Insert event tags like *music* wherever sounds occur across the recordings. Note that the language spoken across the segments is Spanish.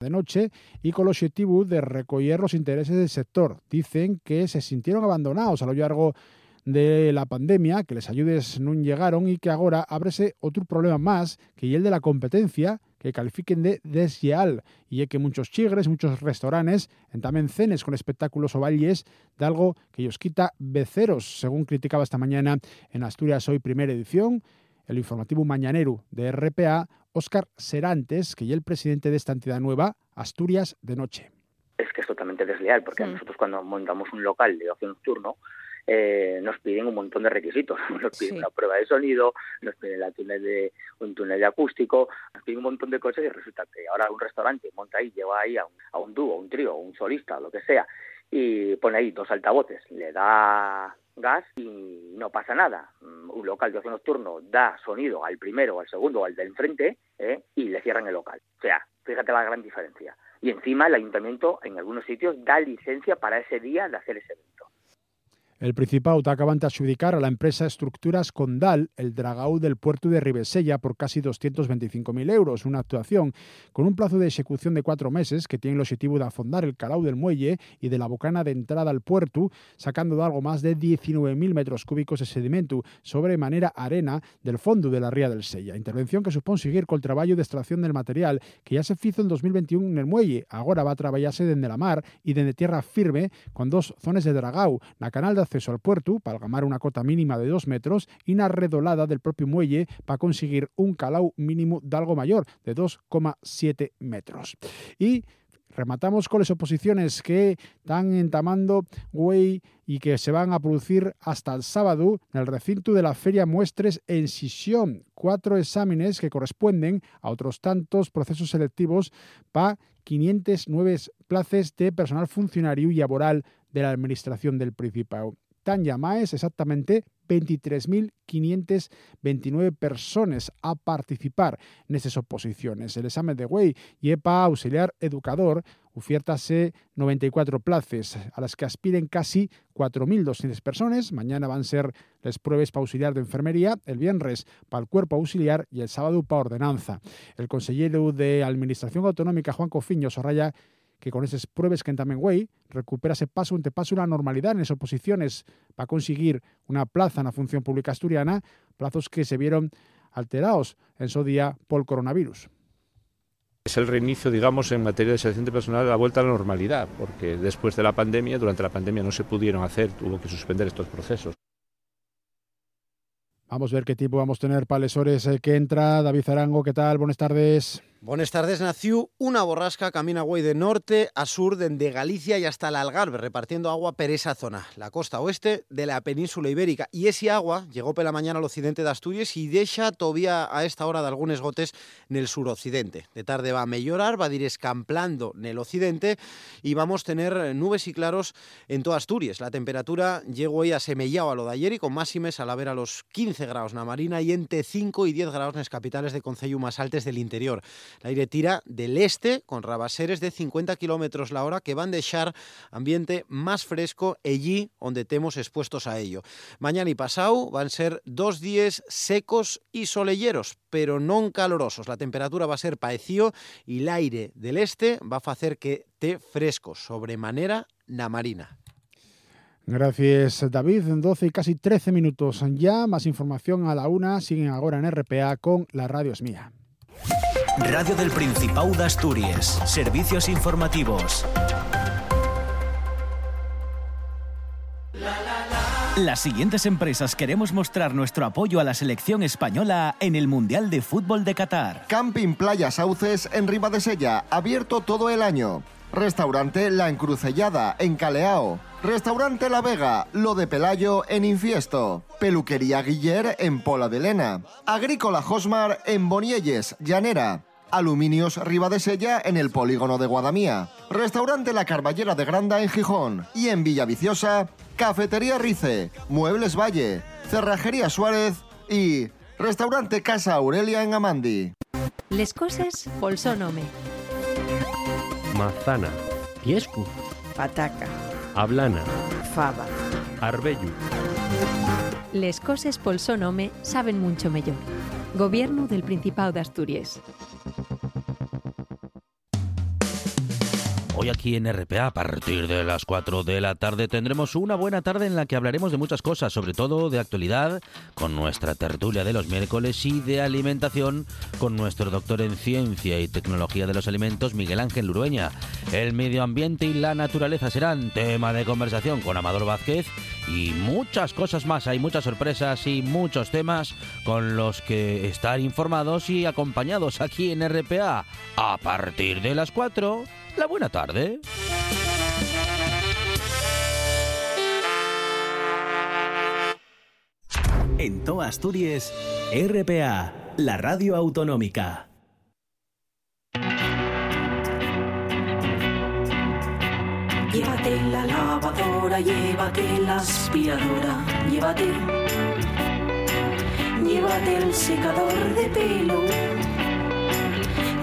de noche y con el objetivo de recoger los intereses del sector. Dicen que se sintieron abandonados a lo largo de la pandemia, que les ayudes no llegaron y que ahora ábrese otro problema más, que el de la competencia, que califiquen de desleal y es que muchos chigres, muchos restaurantes, también cenes con espectáculos o valles de algo que ellos quita beceros, según criticaba esta mañana en Asturias Hoy Primera Edición, el informativo mañanero de RPA, Óscar Serantes, que es el presidente de esta entidad nueva, Asturias de Noche. Es que es totalmente desleal, porque nosotros cuando montamos un local de ocio nocturno, eh, nos piden un montón de requisitos. *laughs* Nos piden una prueba de sonido, nos piden la túnel de, un túnel de acústico, nos piden un montón de cosas y resulta que ahora un restaurante monta ahí, lleva ahí a un, a un dúo, un trío, un solista, lo que sea, y pone ahí dos altavoces, le da gas y no pasa nada. Mm, un local de ocio nocturno da sonido al primero, al segundo, al del enfrente ¿eh? y le cierran el local. O sea, fíjate la gran diferencia. Y encima el ayuntamiento en algunos sitios da licencia para ese día de hacer ese evento. El Principado acaban de adjudicar a la empresa Estructuras Condal el dragau del puerto de Ribesella por casi 225.000 euros, una actuación con un plazo de ejecución de cuatro meses que tiene el objetivo de afondar el calau del muelle y de la bocana de entrada al puerto, sacando de algo más de 19.000 metros cúbicos de sedimento sobre manera arena del fondo de la ría del Sella. Intervención que supone seguir con el trabajo de extracción del material que ya se hizo en 2021 en el muelle. Ahora va a trabajarse desde la mar y desde tierra firme con dos zonas de dragau, la canal de acceso al puerto para gamar una cota mínima de dos metros y una redolada del propio muelle para conseguir un calau mínimo de algo mayor, de 2,7 metros. Y rematamos con las oposiciones que están entamando güey y que se van a producir hasta el sábado en el recinto de la Feria Muestres en Sisión. Cuatro exámenes que corresponden a otros tantos procesos selectivos para 509 plazas de personal funcionario y laboral de la Administración del Principado tan llamadas exactamente 23.529 personas a participar en esas oposiciones. El examen de güey y EPA auxiliar educador ofertase 94 plazas, a las que aspiren casi 4.200 personas. Mañana van a ser las pruebas para auxiliar de enfermería, el viernes para el cuerpo auxiliar y el sábado para ordenanza. El consejero de Administración Autonómica, Juan Cofiño, sorraya que con esas pruebas que en Tamenguay recupera ese paso ante paso una normalidad en esas oposiciones para conseguir una plaza en la función pública asturiana, plazos que se vieron alterados en su día por el coronavirus. Es el reinicio, digamos, en materia de selección de personal, la vuelta a la normalidad, porque después de la pandemia, durante la pandemia no se pudieron hacer, tuvo que suspender estos procesos. Vamos a ver qué tipo vamos a tener para lesores eh, que entra. David Zarango, ¿qué tal? Buenas tardes. Buenas tardes, nació una borrasca camina güey de norte a sur desde Galicia y hasta el Algarve, repartiendo agua por esa zona, la costa oeste de la península ibérica. Y ese agua llegó por la mañana al occidente de Asturias y deja todavía a esta hora de algunos gotes en el suroccidente. De tarde va a mejorar, va a ir escamplando en el occidente y vamos a tener nubes y claros en toda Asturias. La temperatura llegó hoy a semellado a lo de ayer y con máximes a la ver a los 15 grados en la marina y entre 5 y 10 grados en las capitales de concello más altas del interior. El aire tira del este con rabaseres de 50 kilómetros la hora que van a dejar ambiente más fresco allí donde temos expuestos a ello. Mañana y pasado van a ser dos días secos y solelleros, pero no calorosos. La temperatura va a ser paecío y el aire del este va a hacer que te fresco, sobremanera na marina. Gracias, David. 12 y casi 13 minutos ya. Más información a la una. Siguen ahora en RPA con La Radio es mía. Radio del Principado de Asturias. Servicios informativos. Las siguientes empresas queremos mostrar nuestro apoyo a la selección española en el Mundial de Fútbol de Qatar. Camping Playa Sauces en Sella, abierto todo el año. Restaurante La Encrucellada en Caleao. Restaurante La Vega, Lo de Pelayo en Infiesto. Peluquería Guiller en Pola de Lena. Agrícola Josmar en Bonielles, Llanera. Aluminios Sella en el polígono de Guadamía. Restaurante La Carballera de Granda en Gijón. Y en Villaviciosa, Cafetería Rice, Muebles Valle, Cerrajería Suárez y Restaurante Casa Aurelia en Amandi. Les coses polsónome. Mazana. Piescu. Pataca. Ablana. Fava. Arbellu. Les coses polsónome saben mucho mejor. Gobierno del Principado de Asturias. Hoy aquí en RPA, a partir de las 4 de la tarde, tendremos una buena tarde en la que hablaremos de muchas cosas, sobre todo de actualidad, con nuestra tertulia de los miércoles y de alimentación, con nuestro doctor en ciencia y tecnología de los alimentos, Miguel Ángel Lurueña. El medio ambiente y la naturaleza serán tema de conversación con Amador Vázquez y muchas cosas más. Hay muchas sorpresas y muchos temas con los que estar informados y acompañados aquí en RPA a partir de las 4 la buena tarde. En todas Asturias, RPA, la radio autonómica. Llévate la lavadora, llévate la aspiradora, llévate. Llévate el secador de pelo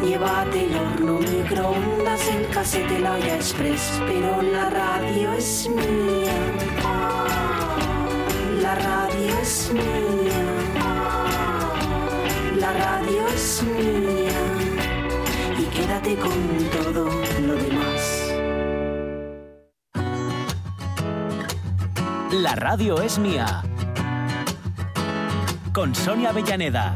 Llévate el horno, microondas, el casete, la olla express, pero la radio es mía. La radio es mía. La radio es mía. Y quédate con todo lo demás. La radio es mía. Con Sonia Avellaneda.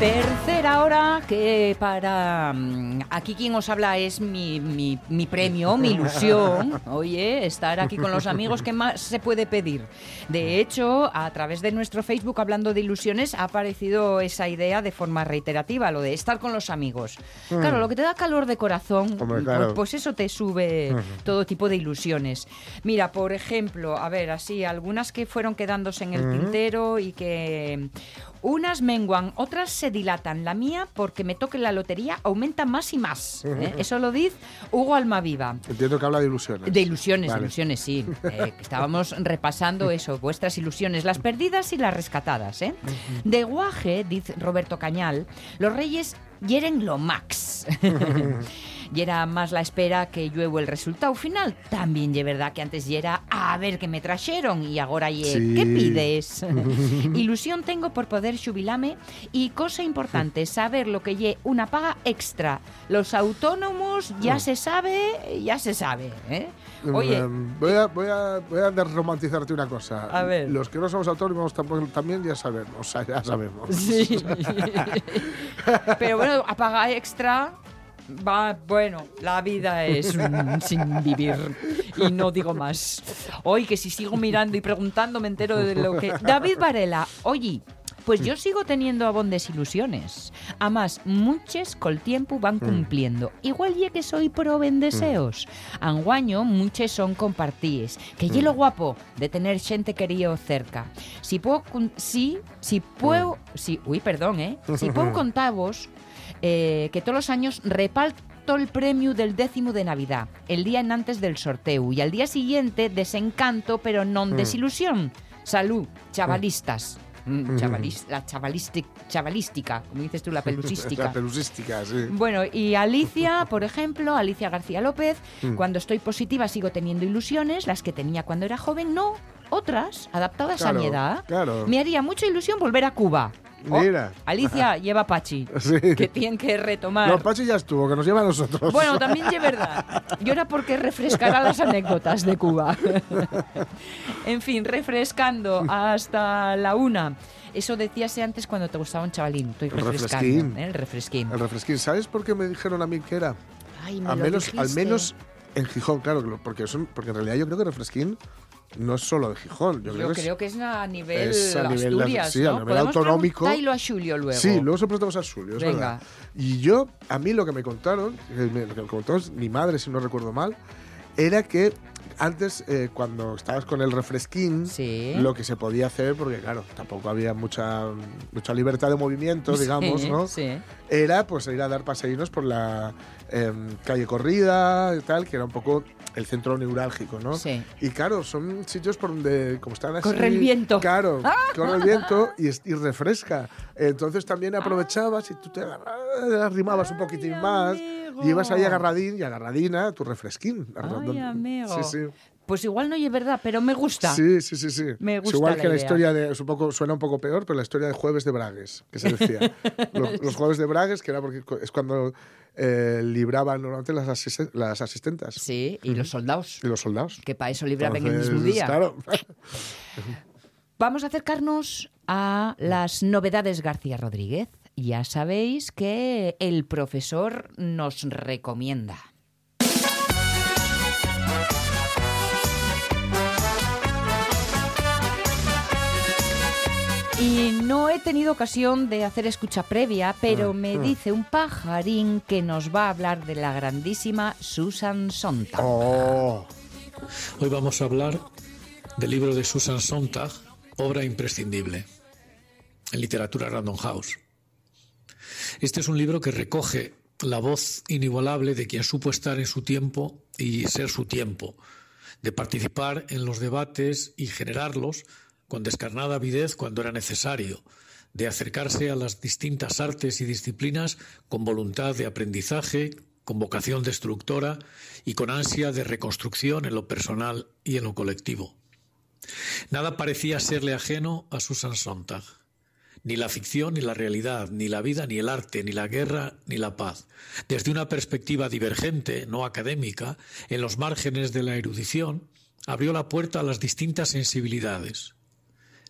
Tercera hora que para mm, aquí quien os habla es mi, mi, mi premio, mi *laughs* ilusión. Oye, estar aquí con los amigos, ¿qué más se puede pedir? De hecho, a través de nuestro Facebook hablando de ilusiones ha aparecido esa idea de forma reiterativa, lo de estar con los amigos. Mm. Claro, lo que te da calor de corazón, Hombre, pues- claro. pues eso te sube todo tipo de ilusiones. Mira, por ejemplo, a ver, así, algunas que fueron quedándose en el tintero y que unas menguan, otras se dilatan. La mía, porque me toque la lotería, aumenta más y más. ¿eh? Eso lo dice Hugo Almaviva. Entiendo que habla de ilusiones. De ilusiones, Vale. ilusiones, sí. *laughs* Eh, estábamos repasando eso, vuestras ilusiones, las perdidas y las rescatadas. ¿eh? De guaje, dice Roberto Cañal, los reyes hieren lo max. *laughs* y era más la espera que lluevo el resultado final. También es verdad que antes ya era a ver qué me trajeron y ahora ye, Sí. ¿qué pides? *laughs* *laughs* Ilusión tengo por poder jubilarme y cosa importante, saber lo que lle una paga extra. Los autónomos ya Mm. se sabe, ya se sabe. ¿eh? Oye, Mm, voy, a, voy, a, voy a desromantizarte una cosa. A ver. Los que no somos autónomos tampoco, también ya sabemos. Ya sabemos. Sí. *laughs* pero bueno, a paga extra... Va, bueno, la vida es un *laughs* sin vivir y no digo más. Hoy que si sigo mirando y preguntando me entero de lo que... *laughs* David Varela, oye, pues yo sigo teniendo abondes ilusiones. Además, muchas col tiempo van cumpliendo. Igual ya que soy pro en deseos. Anguaño, muchas son compartíes. Que ye lo guapo de tener gente querido cerca. Si puedo... Sí, si puedo... Si, uy, perdón, ¿eh? Si puedo *laughs* contaros eh, que todos los años reparto el premio del décimo de Navidad, el día en antes del sorteo, y al día siguiente desencanto, pero no Mm. desilusión. Salud, chavalistas. Mm, Mm. chavalis- la chavalística, como dices tú, la *laughs* pelusística. La pelusística, sí. Bueno, y Alicia, por ejemplo, Alicia García López, Mm. cuando estoy positiva sigo teniendo ilusiones, las que tenía cuando era joven, no, otras, adaptadas Claro, a mi edad. claro. Me haría mucha ilusión volver a Cuba. Oh, Mira. Alicia lleva Pachi, *laughs* Sí. que tienen que retomar. No, Pachi ya estuvo, que nos lleva a nosotros. Bueno, también es verdad. Yo era porque refrescará las anécdotas de Cuba. *laughs* en fin, refrescando hasta la una. Eso decíase antes cuando te gustaba un chavalín. Estoy El refrescando. refresquín. ¿eh? El refresquín. El refresquín. ¿Sabes por qué me dijeron a mí que era? Ay, me al lo menos, al menos en Gijón, claro, porque, son, porque en realidad yo creo que refresquín no es solo de Gijón. Yo, Yo creo, creo que es a nivel es a nivel de- Asturias, sí, a nivel autonómico. a Julio luego. Sí, luego se preguntamos a Julio, es Venga. verdad. Y yo, a mí lo que me contaron, me- lo que me contó mi madre, si no recuerdo mal, era que antes, eh, cuando estabas con el refresquín, lo que se podía hacer, porque claro, tampoco había mucha, mucha libertad de movimiento, *laughs* digamos, ¿no? Era pues ir a dar paseínos por la em, calle corrida y tal, que era un poco el centro neurálgico, ¿no? Sí. Y claro, son sitios por donde, como están así... Corre el viento. Claro, corre el viento y, y refresca. Entonces también aprovechabas y tú te arrimabas un poquitín más y ibas ahí agarradín y agarradina tu refresquín. Ay, amigo. Sí, sí. Pues igual no es verdad, pero me gusta. Sí, sí, sí, sí. Me Es gusta igual la que la idea. historia de, es un poco, suena un poco peor, pero la historia de Jueves de Bragues, que se decía. *laughs* los, los Jueves de Bragues, que era porque es cuando eh, libraban normalmente las, asisten- las asistentas. Sí, y los soldados. Y los soldados. Que para eso libraban el mismo día. Claro. Vamos a acercarnos a las novedades García Rodríguez. Ya sabéis que el profesor nos recomienda. Y no he tenido ocasión de hacer escucha previa, pero Ah, me ah. dice un pajarín que nos va a hablar de la grandísima Susan Sontag. Oh. Hoy vamos a hablar del libro de Susan Sontag, obra imprescindible en literatura Random House. Este es un libro que recoge la voz inigualable de quien supo estar en su tiempo y ser su tiempo, de participar en los debates y generarlos con descarnada avidez cuando era necesario, de acercarse a las distintas artes y disciplinas con voluntad de aprendizaje, con vocación destructora y con ansia de reconstrucción en lo personal y en lo colectivo. Nada parecía serle ajeno a Susan Sontag. Ni la ficción ni la realidad, ni la vida ni el arte, ni la guerra ni la paz. Desde una perspectiva divergente, no académica, en los márgenes de la erudición, abrió la puerta a las distintas sensibilidades.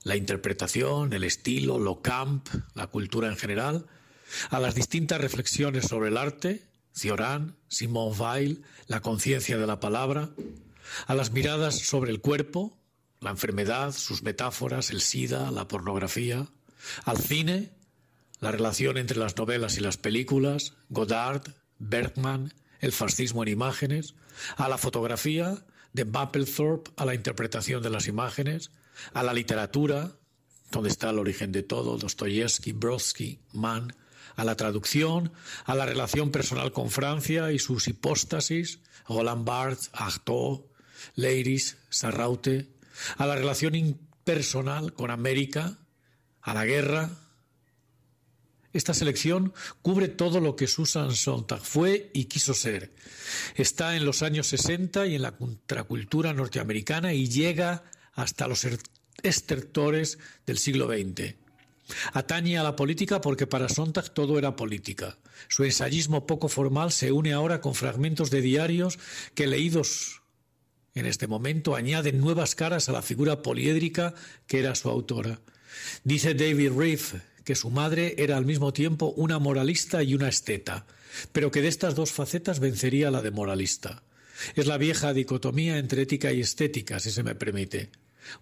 La interpretación, el estilo, lo camp, la cultura en general, a las distintas reflexiones sobre el arte, Cioran, Simone Weil, la conciencia de la palabra, a las miradas sobre el cuerpo, la enfermedad, sus metáforas, el SIDA, la pornografía, al cine, la relación entre las novelas y las películas, Godard, Bergman, el fascismo en imágenes, a la fotografía, de Mapplethorpe a la interpretación de las imágenes, a la literatura, donde está el origen de todo, Dostoyevsky, Brodsky, Mann, a la traducción, a la relación personal con Francia y sus hipóstasis, Roland Barthes, Artaud, Leiris, Sarraute, a la relación impersonal con América, a la guerra. Esta selección cubre todo lo que Susan Sontag fue y quiso ser. Está en los años 60 y en la contracultura norteamericana y llega hasta los er- estertores del siglo XX. Atañe a la política porque para Sontag todo era política. Su ensayismo poco formal se une ahora con fragmentos de diarios que leídos en este momento añaden nuevas caras a la figura poliédrica que era su autora. Dice David Reef que su madre era al mismo tiempo una moralista y una esteta, pero que de estas dos facetas vencería la de moralista. Es la vieja dicotomía entre ética y estética, si se me permite.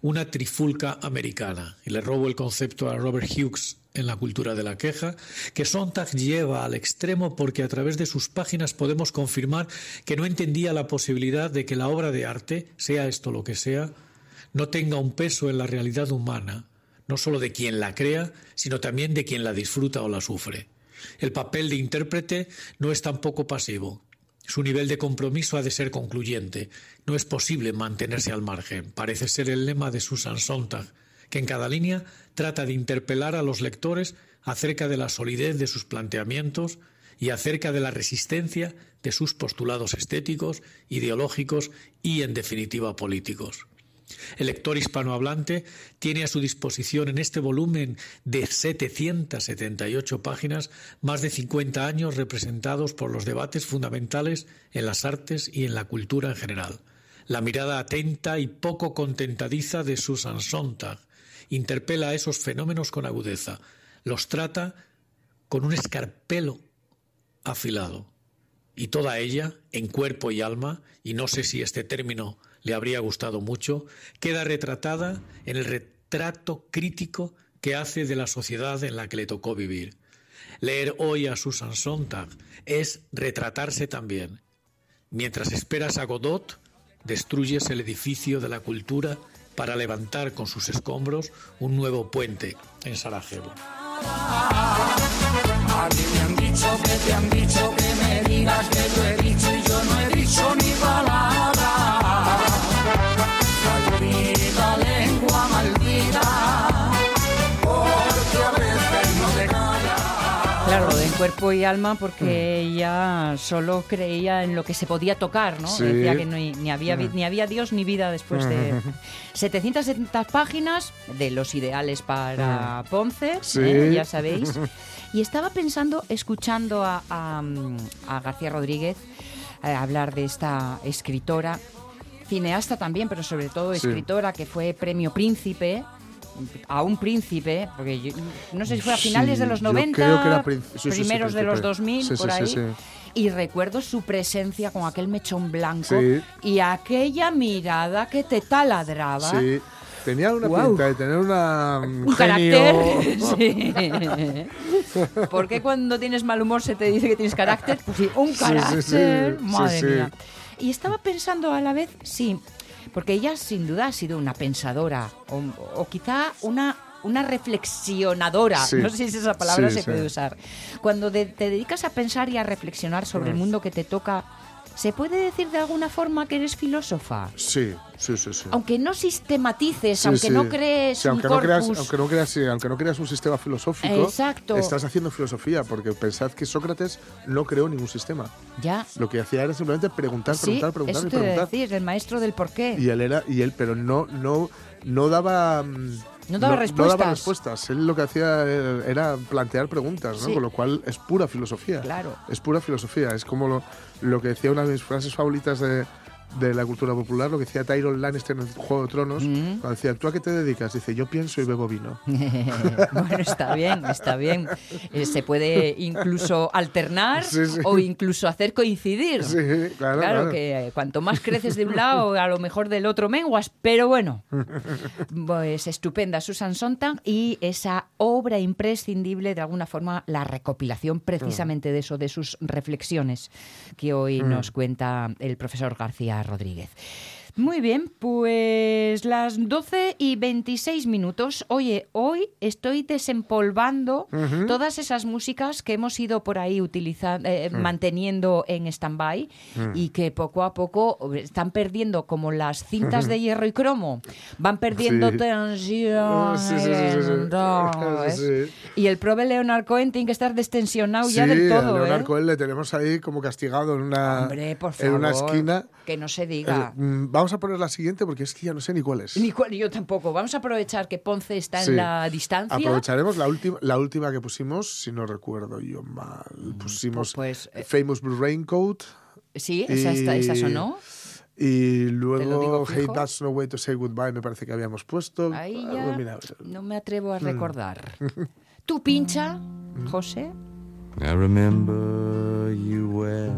Una trifulca americana. Y le robo el concepto a Robert Hughes en la cultura de la queja, que Sontag lleva al extremo porque a través de sus páginas podemos confirmar que no entendía la posibilidad de que la obra de arte, sea esto lo que sea, no tenga un peso en la realidad humana, no solo de quien la crea, sino también de quien la disfruta o la sufre. El papel de intérprete no es tampoco pasivo. Su nivel de compromiso ha de ser concluyente. No es posible mantenerse al margen. Parece ser el lema de Susan Sontag, que en cada línea trata de interpelar a los lectores acerca de la solidez de sus planteamientos y acerca de la resistencia de sus postulados estéticos, ideológicos y, en definitiva, políticos. El lector hispanohablante tiene a su disposición en este volumen de 778 páginas más de 50 años representados por los debates fundamentales en las artes y en la cultura en general. La mirada atenta y poco contentadiza de Susan Sontag interpela a esos fenómenos con agudeza, los trata con un escarpelo afilado. Y toda ella, en cuerpo y alma, y no sé si este término le habría gustado mucho, queda retratada en el retrato crítico que hace de la sociedad en la que le tocó vivir. Leer hoy a Susan Sontag es retratarse también. Mientras esperas a Godot, destruyes el edificio de la cultura para levantar con sus escombros un nuevo puente en Sarajevo. A mí me han dicho que te han dicho que me digas que yo he dicho y yo no he dicho ni palabra. Cuerpo y alma, porque ella solo creía en lo que se podía tocar, ¿no? Sí. Decía que no- ni, había, Mm. ni había Dios ni vida después de *laughs* 770 páginas de los ideales para Ponce, Sí. ¿eh? ya sabéis. *laughs* Y estaba pensando, escuchando a, a, mm, a García Rodríguez eh, hablar de esta escritora, cineasta también, pero sobre todo Sí. escritora que fue premio príncipe. A un príncipe, porque yo- no sé si fue a finales Sí, de los yo 90, creo que era príncipe. Sí, sí, sí, primeros de los príncipe. 2000, Sí, sí, por ahí. Y recuerdo su presencia con aquel mechón blanco y aquella mirada que te taladraba. Sí. Tenía una pinta de tener una, un genio- carácter. *laughs* Sí. ¿Por qué cuando tienes mal humor se te dice que tienes carácter? Pues sí, un sí, carácter. sí, Madre mía. Y estaba pensando a la vez, sí, porque ella sin duda ha sido una pensadora o, o quizá una una reflexionadora, Sí. no sé si esa palabra Sí, se sí. puede usar. Cuando de- te dedicas a pensar y a reflexionar sobre el mundo que te toca, ¿se puede decir de alguna forma que eres filósofa? Sí, sí, sí, sí. Aunque no sistematices, Sí, aunque sí. no crees Sí, un aunque, no creas, aunque, no creas, aunque no creas un sistema filosófico, Exacto. estás haciendo filosofía, porque pensad que Sócrates no creó ningún sistema. Ya. Lo que hacía era simplemente preguntar, preguntar, preguntar eso y te preguntar. decir, el maestro del porqué. Y él era, y él, pero no, no, no daba. mm, No daba No respuestas. daba respuestas. Él lo que hacía eh, era plantear preguntas, ¿no? Sí. Con lo cual es pura filosofía. Claro. Es pura filosofía. Es como lo, lo que decía una de mis frases favoritas de, de la cultura popular, lo que decía Tyron Lannister en el Juego de Tronos, Mm. cuando decía, ¿tú a qué te dedicas? Dice, yo pienso y bebo vino. *laughs* bueno, está bien, está bien. Eh, se puede incluso alternar Sí, sí. o incluso hacer coincidir. Sí, claro, claro. que cuanto más creces de un lado, a lo mejor del otro menguas, pero bueno. Pues estupenda Susan Sontag y esa obra imprescindible, de alguna forma, la recopilación precisamente de eso, de sus reflexiones que hoy Mm. nos cuenta el profesor García Rodríguez. Muy bien, pues las 12 y 26 minutos. Oye, hoy estoy desempolvando todas esas músicas que hemos ido por ahí utilizando, Mm. manteniendo en stand-by Mm. y que poco a poco están perdiendo, como las cintas de hierro y cromo, van perdiendo Sí. tensión. Sí, sí. ¿Sabes? Sí, Y el prove Leonard Cohen tiene que estar destensionado Sí, ya del a todo. Leonard ¿eh? Cohen le tenemos ahí como castigado en una, Hombre, por en una esquina. Que no se diga. Eh, mm, vamos a poner la siguiente porque es que ya no sé ni cuál es. Ni cual- yo tampoco. Vamos a aprovechar que Ponce está Sí. en la distancia. Aprovecharemos la última, la última que pusimos, si no recuerdo yo mal. Pusimos pues, eh, Famous Blue Raincoat. Sí, esa, está- esa sonó. Y digo luego Hey. That's No Way to Say Goodbye, me parece que habíamos puesto. Ahí Ah, ya mira, no me atrevo a Mm. recordar. *laughs* ¿Tú pincha, Mm. José? I remember you well.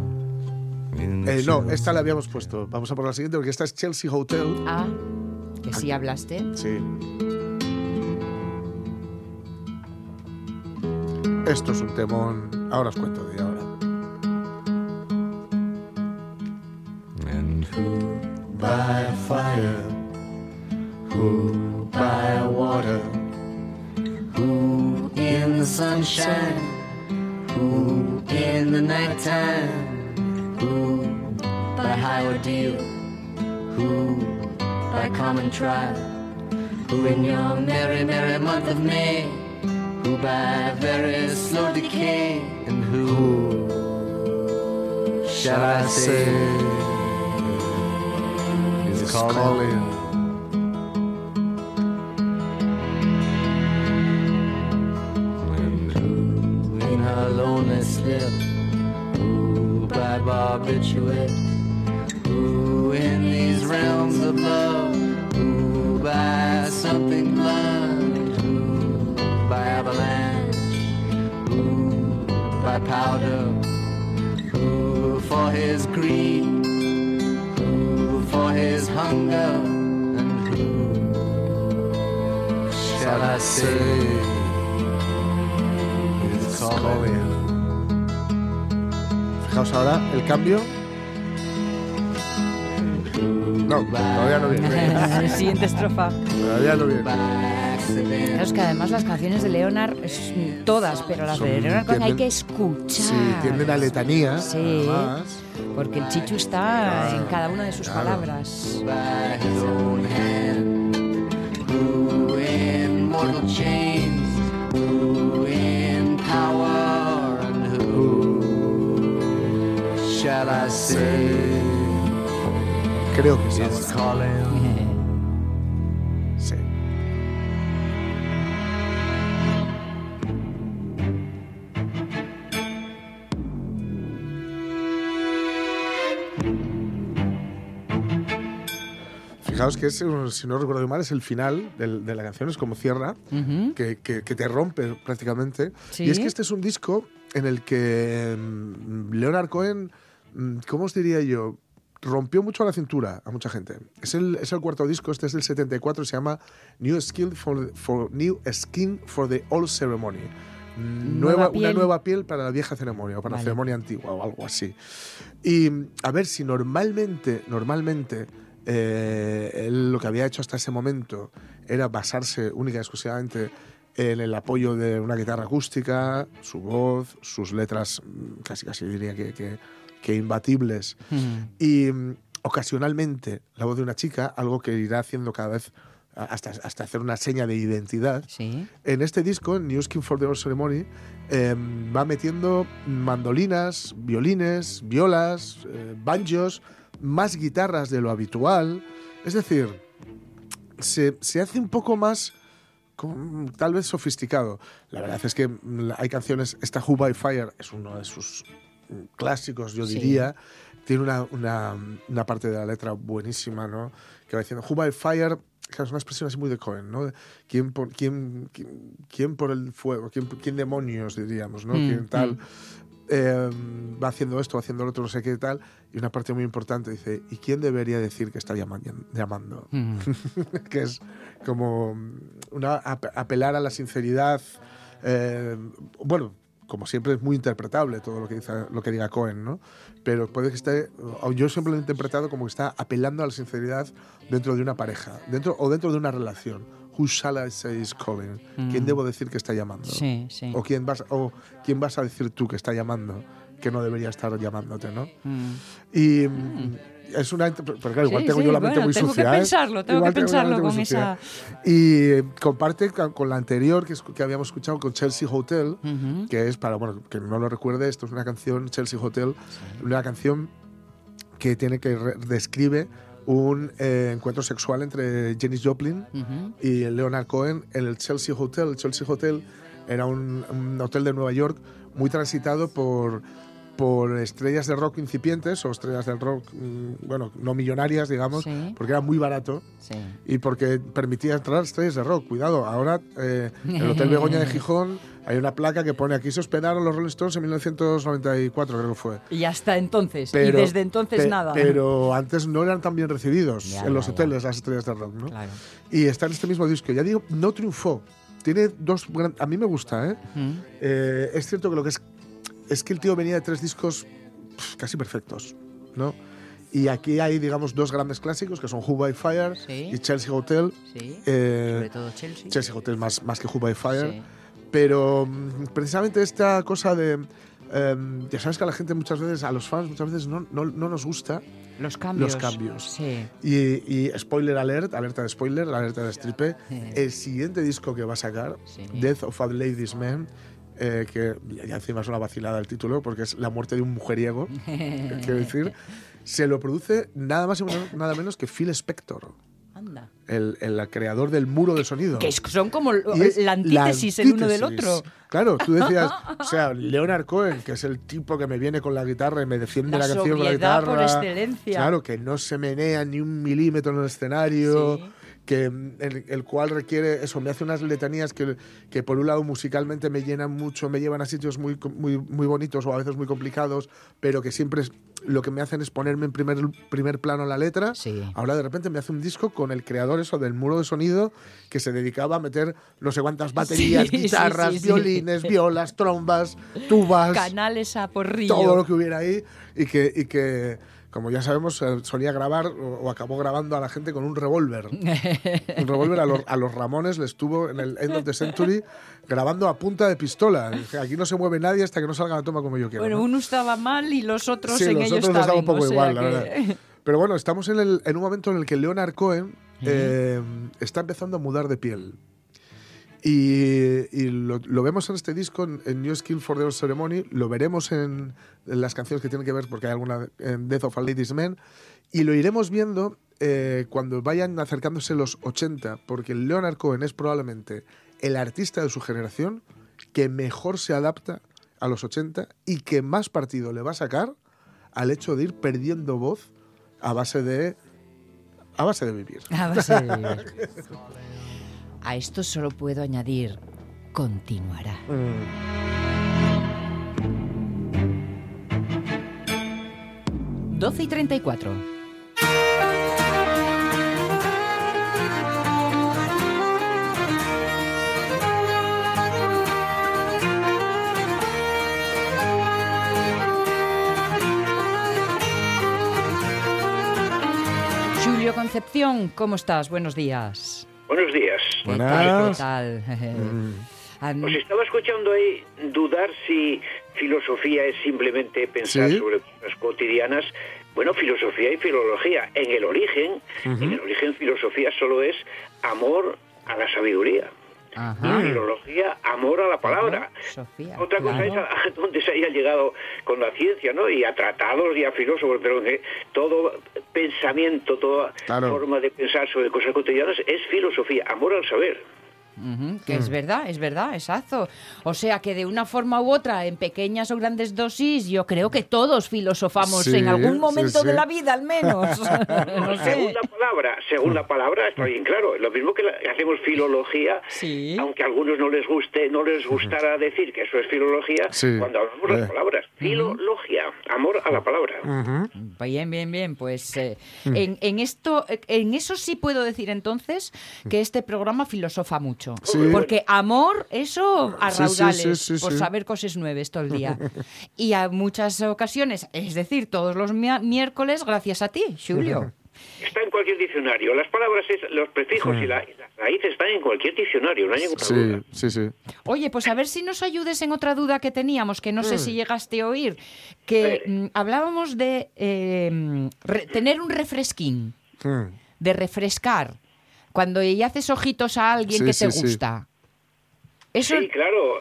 in eh, no, esta la habíamos puesto. Vamos a por la siguiente porque esta es Chelsea Hotel. Ah, que sí hablaste. Sí. Esto es un temón. Ahora os cuento de Who by fire, who by water, who in the sunshine, who in the nighttime, who by high ordeal, who by common trial, who in your merry, merry month of May, who by very slow decay, and who shall I say? Is calling. calling. in her lonely slip. Ooh, by barbiturate. Ooh, in these realms of love. Ooh, by something blunt. Ooh, by avalanche. Ooh, by powder. Ooh, for his greed. Ooh, for his hunger. And who shall I say? is calling? Fijaos ahora el cambio. No, todavía no viene. *laughs* Siguiente estrofa. Todavía no viene. Claro, es que además las canciones de Leonard, es, todas, pero las de Leonard Cohen hay tienden- que escuchar. Sí, tienden a letanía. Sí, además. Porque el chichu está en cada una de sus palabras. Who in mortal Fijaos que es, si no recuerdo mal, es el final del- de la canción, es como cierra, que, que- que te rompe prácticamente. Sí. Y es que este es un disco en el que mm, Leonard Cohen, mm, ¿cómo os diría yo? Rompió mucho la cintura a mucha gente. Es el, es el cuarto disco, este es del 74, se llama New Skin for, for, New Skin for the Old Ceremony. Mm, Nueva Nueva, una nueva piel para la vieja ceremonia o para Vale. la ceremonia antigua o algo así. Y a ver, si normalmente, normalmente eh, él lo que había hecho hasta ese momento era basarse única y exclusivamente en el apoyo de una guitarra acústica, su voz, sus letras, mm, casi casi diría que, que- que imbatibles, y mm, ocasionalmente la voz de una chica, algo que irá haciendo cada vez hasta, hasta hacer una seña de identidad. En este disco, New Skin for the Old Ceremony, eh, va metiendo mandolinas, violines, violas, eh, banjos, más guitarras de lo habitual. Es decir, se, se hace un poco más tal vez sofisticado. La verdad es que mm, hay canciones, esta Who by Fire es uno de sus clásicos, yo Sí. diría. Tiene una, una, una parte de la letra buenísima, ¿no? Que va diciendo, Who by Fire, claro, es una expresión así muy de Cohen, ¿no? ¿Quién por, quién, quién, quién por el fuego? ¿Quién, quién demonios, diríamos, ¿no? Mm, ¿Quién tal? mm. Eh, va haciendo esto, va haciendo lo otro, no sé qué tal. Y una parte muy importante dice, ¿y quién debería decir que está llaman- llamando? Mm. *laughs* que es como una, ap- apelar a la sinceridad. eh, bueno, como siempre es muy interpretable todo lo que, dice, lo que diga Cohen, ¿no? Pero puede que esté, yo siempre lo he interpretado como que está apelando a la sinceridad dentro de una pareja, dentro o dentro de una relación. Who shall I say is calling? ¿Quién Mm. debo decir que está llamando? Sí, sí. O quién vas, o quién vas a decir tú que está llamando, que no debería estar llamándote, ¿no? Mm. Y mm, es una, pero claro, igual Sí, tengo sí, yo la mente bueno, muy tengo sucia. que ¿eh? pensarlo, tengo Igual que pensarlo muy con esa- Y eh, comparte con la anterior que, es- que habíamos escuchado con Chelsea Hotel, que es para, bueno, que no lo recuerde, esto es una canción, Chelsea Hotel, una canción que tiene que describe un eh, encuentro sexual entre Janis Joplin y Leonard Cohen en el Chelsea Hotel. El Chelsea Hotel era un, un hotel de Nueva York muy transitado por, por estrellas de rock incipientes o estrellas del rock, mm, bueno, no millonarias, digamos, Sí. porque era muy barato Sí. y porque permitía entrar estrellas de rock. Cuidado, ahora eh, en el Hotel Begoña de *laughs* Gijón hay una placa que pone aquí se hospedaron los Rolling Stones en 1994, creo que fue. Y hasta entonces. Pero- y desde entonces pe- nada. Pero antes no eran tan bien recibidos Ya, en los ya, hoteles las estrellas de rock, ¿no? Claro. Y está en este mismo disco. Ya digo, no triunfó. Tiene dos... gran- A mí me gusta, ¿eh? Eh, es cierto que lo que es... Es que el tío venía de tres discos casi perfectos, ¿no? Y aquí hay, digamos, dos grandes clásicos que son Who by Fire Sí. y Chelsea Hotel. Sí, Eh, sobre todo Chelsea. Chelsea Hotel más, más que Who by Fire. Sí. Pero mm, precisamente esta cosa de... em, ya sabes que a la gente muchas veces, a los fans muchas veces no, no, no nos gusta Los cambios. los cambios. Sí. Y, y spoiler alert, alerta de spoiler, alerta de stripe, el siguiente disco que va a sacar, Death of a Ladies Man, eh, que ya- encima es una vacilada el título, porque es la muerte de un mujeriego, *laughs* quiero decir, se lo produce nada más y nada menos que Phil Spector, Anda. el, el creador del muro de sonido. Que es- son como l- Y es la antítesis el uno del antítesis. otro. Claro, tú decías, *laughs* o sea, Leonard Cohen, que es el tipo que me viene con la guitarra y me defiende La la, canción con la guitarra. por excelencia. Claro, que no se menea ni un milímetro en el escenario. Que mm, el, el cual requiere eso, me hace unas letanías que, que por un lado musicalmente me llenan mucho, me llevan a sitios muy, muy, muy bonitos o a veces muy complicados, pero que siempre es- lo que me hacen es ponerme en primer, primer plano la letra. Ahora de repente me hace un disco con el creador eso del muro de sonido que se dedicaba a meter no sé cuántas baterías, *laughs* Sí, sí, guitarras, sí, sí. violines, violas, trombas, tubas Canales a porrillo. todo lo que hubiera ahí y que, y que como ya sabemos, eh, solía grabar o, acabó grabando a la gente con un revólver. un revólver a los, a los Ramones le estuvo en el End of the Century grabando a punta de pistola. Aquí no se mueve nadie hasta que no salga la toma como yo quiero. Bueno, uno estaba mal y los otros sí, en los ellos otros daba un estaban, poco o sea igual, la verdad. Pero bueno, estamos en, el- en un momento en el que Leonard Cohen eh, está empezando a mudar de piel. Y, y lo, lo vemos en este disco, en, en New Skill for the Old Ceremony, lo veremos en, en las canciones que tienen que ver, porque hay alguna en Death of a Ladies Man, y lo iremos viendo eh, cuando vayan acercándose los 80, porque Leonard Cohen es probablemente el artista de su generación que mejor se adapta a los 80 y que más partido le va a sacar al hecho de ir perdiendo voz a base de a base de vivir. A base de vivir. *laughs* A esto solo puedo añadir, continuará. Mm. 12 y 34. Julio Concepción, ¿cómo estás? Buenos días. Buenos días. ¿Qué tal? ¿Qué tal? Am- *laughs* Os estaba escuchando ahí dudar si filosofía es simplemente pensar Sí. sobre cosas cotidianas. Bueno, filosofía y filología. En el origen, en el origen filosofía solo es amor a la sabiduría. Y filología, amor a la palabra. Sofía, Otra cosa es a, a dónde se haya llegado con la ciencia, ¿no? Y a tratados y a filósofos, pero que todo pensamiento, toda Claro. forma de pensar sobre cosas cotidianas es filosofía, amor al saber. Que es Mm. verdad, es verdad, exacto. O sea que de una forma u otra, en pequeñas o grandes dosis, yo creo que todos filosofamos Sí, en algún sí, momento de la vida, al menos. *laughs* no sé. Según la palabra, según la palabra está bien claro. Lo mismo que la- que hacemos filología, aunque a algunos no les guste, no les gustara decir que eso es filología, Sí. cuando hablamos las Eh. palabras. Filología, amor a la palabra. Bien, bien, bien. Pues eh, Mm. en, en esto, en eso sí puedo decir entonces que este programa filosofa mucho. Sí. Porque amor, eso a raudales, sí, sí, por sí. saber cosas nuevas todo el día. *laughs* Y a muchas ocasiones, es decir, todos los miércoles, gracias a ti, Julio. *laughs* Está en cualquier diccionario. Las palabras, es- los prefijos y, la- y las raíces están en cualquier diccionario, no hay ninguna duda. Sí, sí. Oye, pues a ver si nos ayudes en otra duda que teníamos, que no sé si llegaste a oír, que mm, hablábamos de eh, re- tener un refresquín, de refrescar, cuando le haces ojitos a alguien Sí, que sí, te sí. gusta. Eso Sí, claro.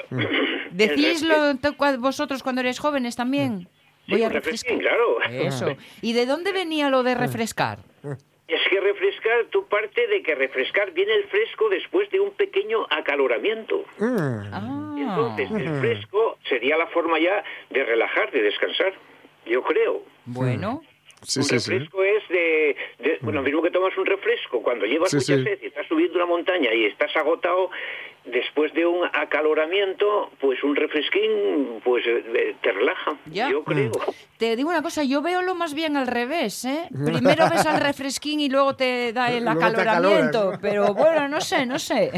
decíslo to- cua- vosotros cuando eres jóvenes también. Sí, Voy a refrescar. claro. Eso. ¿Y de dónde venía lo de refrescar? Es que refrescar, tú parte de que refrescar viene el fresco después de un pequeño acaloramiento. Ah. Entonces, el fresco sería la forma ya de relajar, de descansar. Yo creo. Bueno. Sí, un sí, sí. refresco es de, de- Bueno, lo mismo que tomas un refresco, cuando llevas Sí, mucha sí. sed y estás subiendo una montaña y estás agotado, después de un acaloramiento, pues un refresquín pues eh, te relaja. Ya. Yo creo. Te digo una cosa, yo veo lo más bien al revés, ¿eh? Primero ves al refresquín y luego te da el Luego acaloramiento. Pero bueno, no sé, no sé.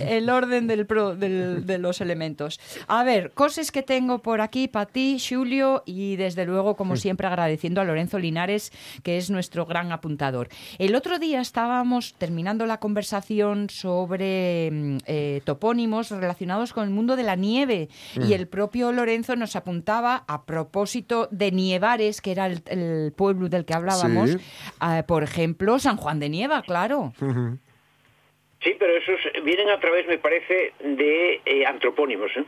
el orden del pro- del- de los elementos. A ver, cosas que tengo por aquí para ti, Julio, y desde luego, como siempre, agradeciendo a Lorenzo Linares, que es nuestro gran apuntador. El otro día estábamos terminando la conversación sobre mm, eh, topónimos relacionados con el mundo de la nieve y Mm. el propio Lorenzo nos apuntaba a propósito de Nievares, que era el, el pueblo del que hablábamos, Sí. por ejemplo, San Juan de Nieva, claro. Sí, pero esos vienen a través, me parece, de eh, antropónimos. ¿eh?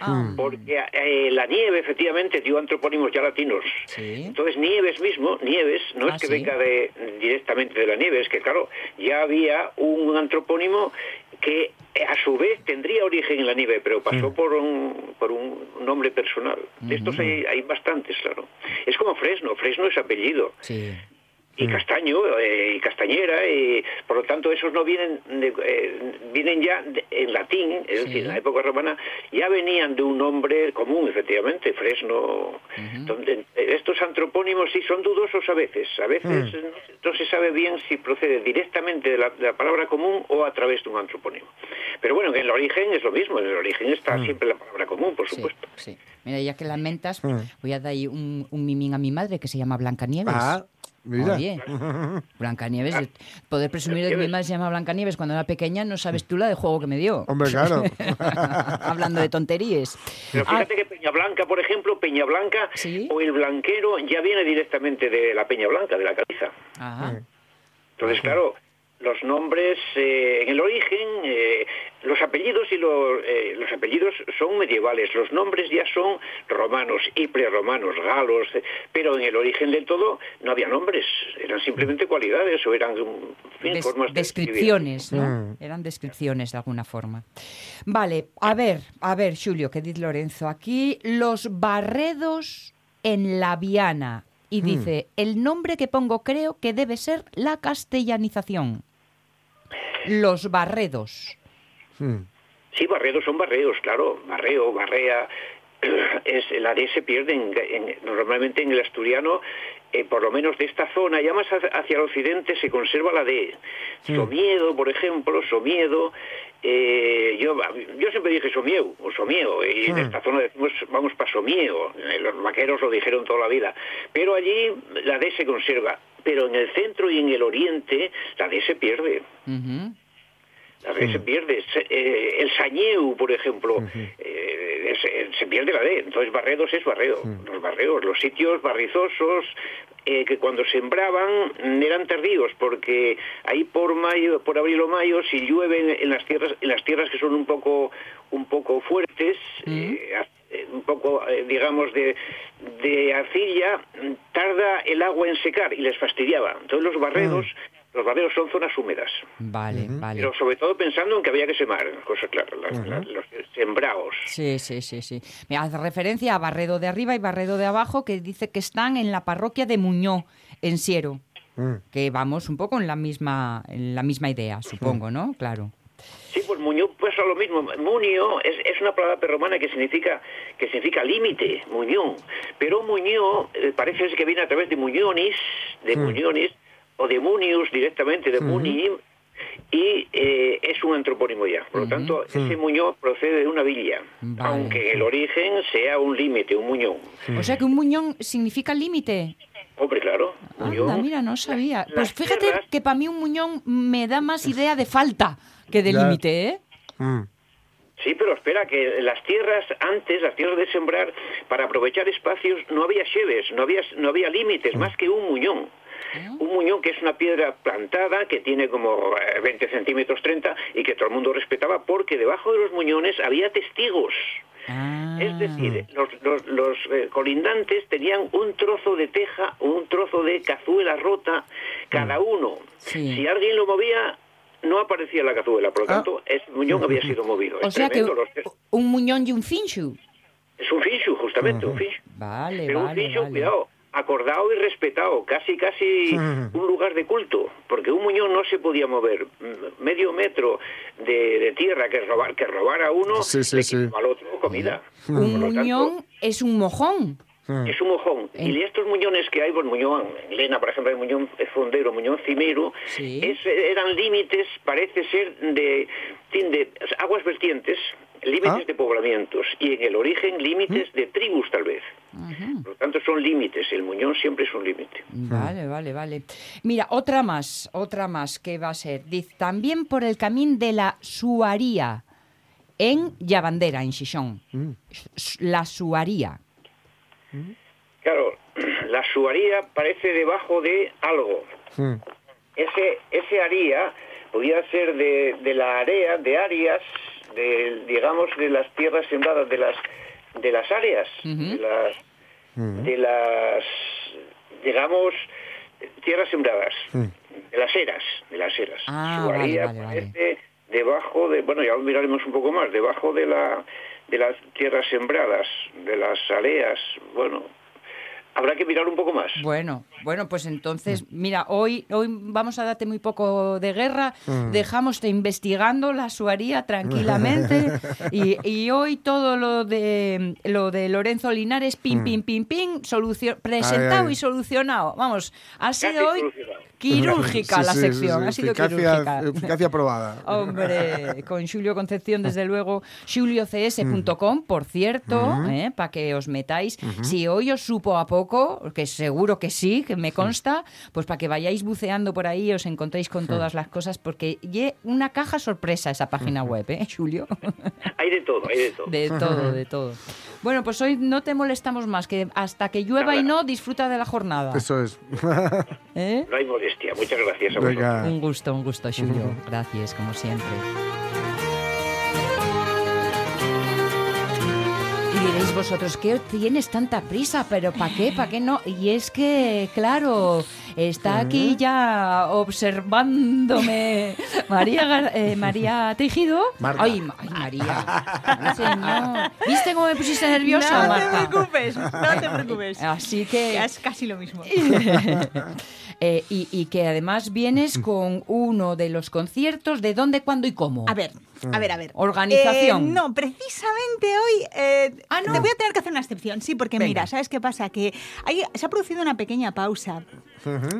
Ah. Porque eh, la nieve, efectivamente, dio antropónimos ya latinos. Entonces, Nieves mismo, Nieves, no Ah, es que sí. venga de, directamente de la nieve, es que, claro, ya había un antropónimo que eh, a su vez tendría origen en la nieve, pero pasó por un, por un nombre personal. De estos hay, hay bastantes, claro. Es como Fresno, Fresno es apellido. Y Castaño, eh, y Castañera, y por lo tanto esos no vienen, de- eh, vienen ya de- en latín, es decir, en la época romana, ya venían de un nombre común, efectivamente, Fresno. donde, eh, estos antropónimos sí son dudosos a veces, a veces Mm. no, se- no se sabe bien si procede directamente de la, de la palabra común o a través de un antropónimo. Pero bueno, en el origen es lo mismo, en el origen está mm. siempre la palabra común, por supuesto. Sí, Mira, ya que lamentas, mm. voy a dar un, un mimín a mi madre que se llama Blancanieves. Ah. Mira. Oye, *laughs* Blancanieves, poder presumir de que mi madre se llama Blancanieves cuando era pequeña, no sabes tú la de juego que me dio. Hombre, claro. *laughs* Hablando de tonterías. Pero fíjate que Peña Blanca, por ejemplo, Peña Blanca o el blanquero ya viene directamente de la Peña Blanca, de la caliza. Ajá. Entonces, claro, los nombres eh, en el origen, eh, los apellidos y eh, los apellidos son medievales, los nombres ya son romanos y preromanos, galos, pero en el origen del todo no había nombres, eran simplemente cualidades o eran formas descripciones, ¿no? Mm. Eran descripciones de alguna forma. Vale, a ver, a ver, Julio, que dice Lorenzo, aquí los barredos en la Viana. Y mm. dice, el nombre que pongo creo que debe ser la castellanización. Los barredos. Hmm. Sí, barredos son barreos, claro. Barreo, barrea. *clears throat* Es, la D se pierde normalmente en el asturiano, eh, por lo menos de esta zona, ya más hacia el occidente se conserva la D. Hmm. Somiedo, por ejemplo, Somiedo. Eh, yo, yo siempre dije Somieu o Somieo, y en hmm. esta zona decimos vamos para Somieo. Eh, los vaqueros lo dijeron toda la vida. Pero allí la D se conserva pero en el centro y en el oriente la D se pierde. La D se pierde. Eh, el Sañeu, por ejemplo, eh, se, pierde la D. Entonces, barredos es barreo. Los barreos, los sitios barrizosos eh, que cuando sembraban eran tardíos, porque ahí por mayo, por abril o mayo, si llueve en las tierras, en las tierras que son un poco, un poco fuertes, un poco, digamos, de, de arcilla, tarda el agua en secar y les fastidiaba. Entonces los barredos los barreros son zonas húmedas. Vale, vale. Pero sobre todo pensando en que había que sembrar, cosa clara, los sembrados. Sí, sí, sí, sí. Me hace referencia a Barredo de arriba y Barredo de abajo, que dice que están en la parroquia de Muñó, en Siero. Mm. Que vamos un poco en la misma, en la misma idea, supongo, ¿no? Claro. Sí, pues Muñó pues lo mismo. Muño es, es una palabra perromana que significa que significa límite, Muñón. Pero Muñó eh, parece que viene a través de Muñonis, de mm. Muñonis, o de Munius directamente, de Munim, y eh, es un antropónimo ya. Por lo tanto, ese muñón procede de una villa, aunque el origen sea un límite, un muñón. O sea que un muñón significa límite. Hombre, claro. mira, no sabía. pues fíjate que para mí un muñón me da más idea de falta que de límite, ¿eh? Mm. Sí, pero espera, que las tierras antes, las tierras de sembrar, para aprovechar espacios, no había cheves, no había, no había límites, mm. más que un muñón. Un muñón que es una piedra plantada que tiene como 20 eh, centímetros 30 y que todo el mundo respetaba porque debajo de los muñones había testigos. Ah. Es decir, los, eh, colindantes tenían un trozo de teja o un trozo de cazuela rota cada mm. uno. Si alguien lo movía, no aparecía la cazuela, por lo ah. tanto, ese muñón había sido movido. O sea que un muñón y un finchu. Es un finchu, justamente, un finchu. Vale, Pero un finchu, cuidado, acordado y respetado, casi casi un lugar de culto, porque un muñón no se podía mover medio metro de, tierra que robar que robara uno sí, al otro comida. Un muñón es un mojón. Es un mojón. Y estos muñones que hay, pues muñón, en Lena, por ejemplo, hay muñón fondero, muñón cimero, eran límites, parece ser, de, de aguas vertientes, límites ah. de poblamientos y en el origen límites de tribus tal vez. Por lo tanto son límites, el muñón siempre es un límite. Vale, vale, vale. Mira, otra más, otra más que va a ser, dice, también por el camino de la Suaría en Llavandera, en Chichón. Mm. La Suaría. Claro, *clears throat* la Suaría parece debajo de algo. Mm. Ese, ese haría podía ser de, de la área, de áreas, de, digamos, de las tierras sembradas, de las, de las áreas, de, las, de las, digamos, tierras sembradas, de las eras, de las eras. Ah, vale, debajo de, bueno, ya lo miraremos un poco más, debajo de la de las tierras sembradas, de las áreas, bueno, habrá que mirar un poco más. Bueno, bueno, pues entonces, mira, hoy, hoy vamos a darte muy poco de guerra, mm. dejamos de investigando la suaría tranquilamente *laughs* y, hoy todo lo de lo de Lorenzo Linares, pim, mm. pim, pim, pim, presentado y solucionado. Vamos, ha sido hoy quirúrgica la sección, ha sido quirúrgica. Eficacia probada. *laughs* Hombre, con Julio Concepción, desde luego, juliocs.com, por cierto, eh, para que os metáis. Si hoy os supo a poco, que seguro que sí, que me consta, pues para que vayáis buceando por ahí os encontréis con todas las cosas, porque una caja sorpresa esa página web, ¿eh, Julio? Hay de todo, hay de todo. *laughs* De todo, de *laughs* todo. Bueno, pues hoy no te molestamos más, que hasta que llueva y no, disfruta de la jornada. Eso es. *laughs* ¿Eh? No hay molestia. Muchas gracias a Un gusto, un gusto, Julio. *laughs* Gracias, como siempre. Y diréis vosotros, ¿qué tienes tanta prisa? ¿Pero para qué? ¿Para qué no? Y es que, claro, está aquí ya observándome *laughs* María, eh, María Tejido. Ay, María. *laughs* Señor. ¿Viste cómo me pusiste nerviosa, No te preocupes, no te preocupes. Así que... Es casi lo mismo. *laughs* Eh, y, que además vienes con uno de los conciertos de dónde, cuándo y cómo. A ver, a ver, a ver. Organización. Eh, no, precisamente hoy eh, ah, te voy a tener que hacer una excepción, sí, porque mira, ¿sabes qué pasa? Que se ha producido una pequeña pausa